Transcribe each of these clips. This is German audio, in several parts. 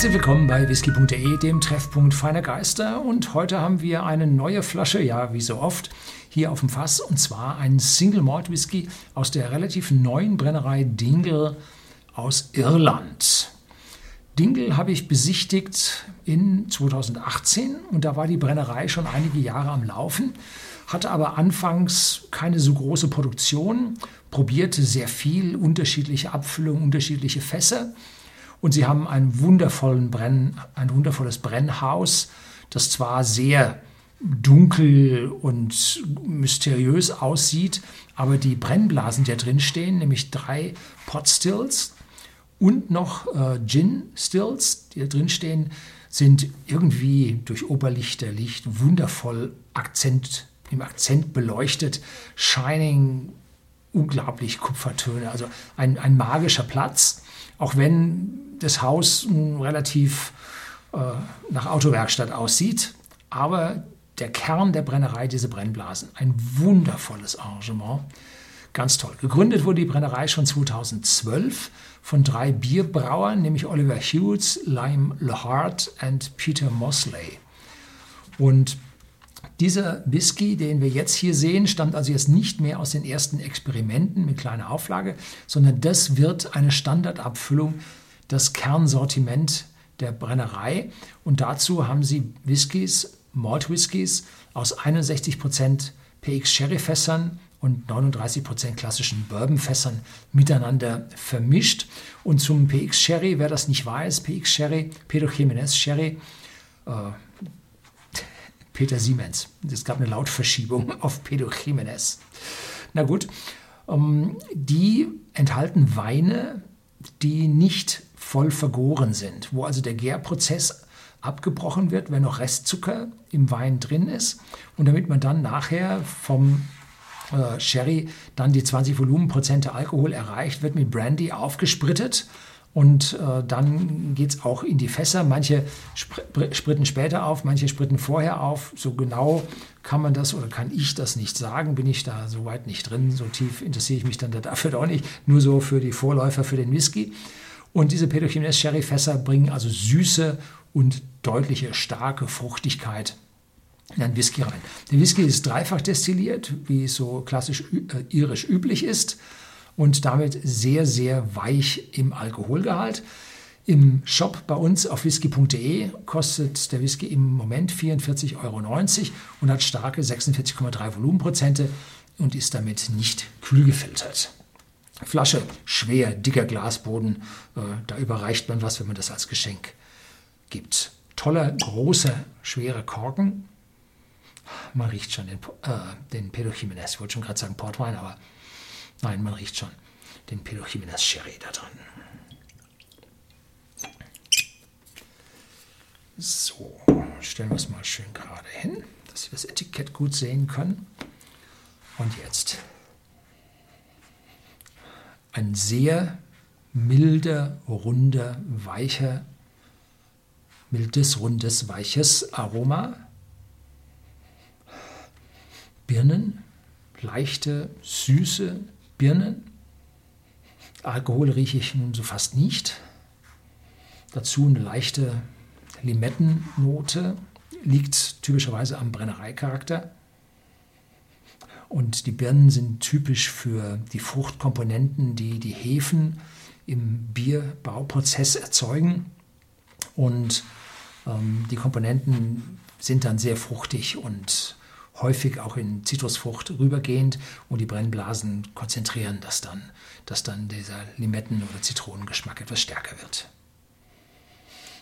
Herzlich willkommen bei whisky.de, dem Treffpunkt feiner Geister. Und heute haben wir eine neue Flasche, ja, wie so oft, hier auf dem Fass. Und zwar ein Single Malt Whisky aus der relativ neuen Brennerei Dingle aus Irland. Dingle habe ich besichtigt in 2018 und da war die Brennerei schon einige Jahre am Laufen, hatte aber anfangs keine so große Produktion, probierte sehr viel, unterschiedliche Abfüllungen, unterschiedliche Fässer und sie haben einen wundervollen Brenn, ein wundervolles Brennhaus, das zwar sehr dunkel und mysteriös aussieht, aber die Brennblasen, die da drin stehen, nämlich drei Potstills und noch äh, Gin-Stills, die da drin stehen, sind irgendwie durch Oberlichterlicht wundervoll Akzent, im Akzent beleuchtet, shining, unglaublich Kupfertöne, also ein, ein magischer Platz, auch wenn das Haus relativ äh, nach Autowerkstatt aussieht, aber der Kern der Brennerei, diese Brennblasen, ein wundervolles Arrangement, ganz toll. Gegründet wurde die Brennerei schon 2012 von drei Bierbrauern, nämlich Oliver Hughes, Lime Lahart und Peter Mosley. Und dieser Whisky, den wir jetzt hier sehen, stammt also jetzt nicht mehr aus den ersten Experimenten mit kleiner Auflage, sondern das wird eine Standardabfüllung, das Kernsortiment der Brennerei. Und dazu haben sie Whiskys, Malt Whiskys aus 61% PX Sherry Fässern und 39% klassischen Bourbon-Fässern miteinander vermischt. Und zum PX Sherry, wer das nicht weiß, PX Sherry, Pedro Jiménez Sherry, äh, Peter Siemens. Es gab eine Lautverschiebung auf Pedro Jiménez. Na gut, ähm, die enthalten Weine, die nicht voll vergoren sind, wo also der Gärprozess abgebrochen wird, wenn noch Restzucker im Wein drin ist und damit man dann nachher vom äh, Sherry dann die 20 Volumenprozente Alkohol erreicht, wird mit Brandy aufgesprittet und äh, dann geht es auch in die Fässer. Manche spr spritten später auf, manche spritten vorher auf. So genau kann man das oder kann ich das nicht sagen. Bin ich da so weit nicht drin. So tief interessiere ich mich dann dafür auch nicht. Nur so für die Vorläufer für den Whisky. Und diese Petrochimines Sherry Fässer bringen also süße und deutliche, starke Fruchtigkeit in einen Whisky rein. Der Whisky ist dreifach destilliert, wie es so klassisch äh, irisch üblich ist und damit sehr, sehr weich im Alkoholgehalt. Im Shop bei uns auf whisky.de kostet der Whisky im Moment 44,90 Euro und hat starke 46,3 Volumenprozente und ist damit nicht kühl gefiltert. Flasche, schwer, dicker Glasboden, äh, da überreicht man was, wenn man das als Geschenk gibt. Toller, großer, schwerer Korken. Man riecht schon den, äh, den Pedro Jimenez. Ich wollte schon gerade sagen Portwein, aber nein, man riecht schon den Pedro Jimenez Sherry da drin. So, stellen wir es mal schön gerade hin, dass Sie das Etikett gut sehen können. Und jetzt ein sehr milder, runder, weicher, mildes, rundes, weiches Aroma. Birnen, leichte, süße Birnen. Alkohol rieche ich nun so fast nicht. Dazu eine leichte Limettennote, liegt typischerweise am Brennereicharakter. Und die Birnen sind typisch für die Fruchtkomponenten, die die Hefen im Bierbauprozess erzeugen. Und ähm, die Komponenten sind dann sehr fruchtig und häufig auch in Zitrusfrucht rübergehend und die Brennblasen konzentrieren das dann, dass dann dieser Limetten- oder Zitronengeschmack etwas stärker wird.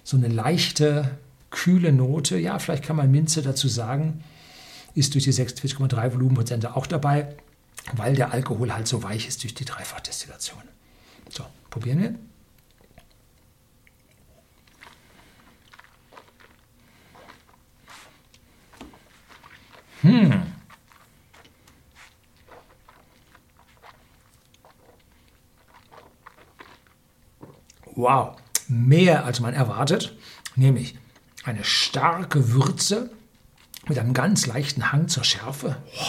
So eine leichte, kühle Note, ja, vielleicht kann man Minze dazu sagen, ist durch die 46,3 Volumenprozente auch dabei, weil der Alkohol halt so weich ist durch die Dreifachdestillation. So, probieren wir. Hm. Wow, mehr als man erwartet, nämlich eine starke Würze, mit einem ganz leichten Hang zur Schärfe. Oh,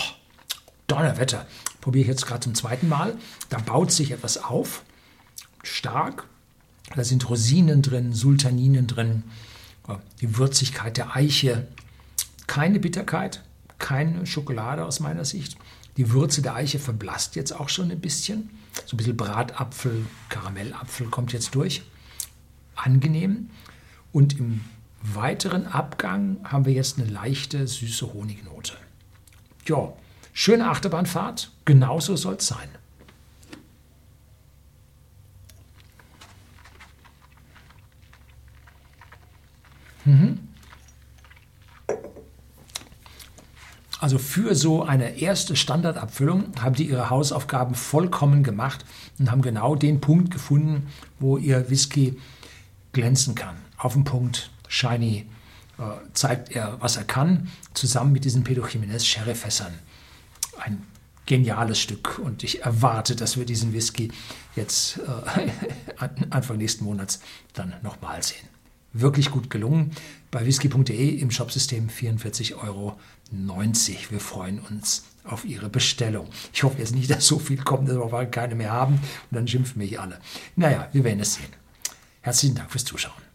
Donnerwetter. Probiere ich jetzt gerade zum zweiten Mal. Da baut sich etwas auf. Stark, Da sind Rosinen drin, Sultaninen drin, die Würzigkeit der Eiche, keine Bitterkeit, keine Schokolade aus meiner Sicht. Die Würze der Eiche verblasst jetzt auch schon ein bisschen. So ein bisschen Bratapfel, Karamellapfel kommt jetzt durch. Angenehm. Und im weiteren Abgang haben wir jetzt eine leichte, süße Honignote. Ja, schöne Achterbahnfahrt. Genauso soll es sein. Mhm. Also für so eine erste Standardabfüllung haben die ihre Hausaufgaben vollkommen gemacht und haben genau den Punkt gefunden, wo ihr Whisky glänzen kann. Auf dem Punkt, shiny, äh, zeigt er, was er kann, zusammen mit diesen Pedro Jiménez Sherry-Fässern. Ein geniales Stück und ich erwarte, dass wir diesen Whisky jetzt äh, Anfang nächsten Monats dann nochmal sehen wirklich gut gelungen. Bei whisky.de im Shopsystem 44,90 Euro. Wir freuen uns auf Ihre Bestellung. Ich hoffe jetzt nicht, dass so viel kommt, dass wir keine mehr haben und dann schimpfen hier alle. Naja, wir werden es sehen. Herzlichen Dank fürs Zuschauen.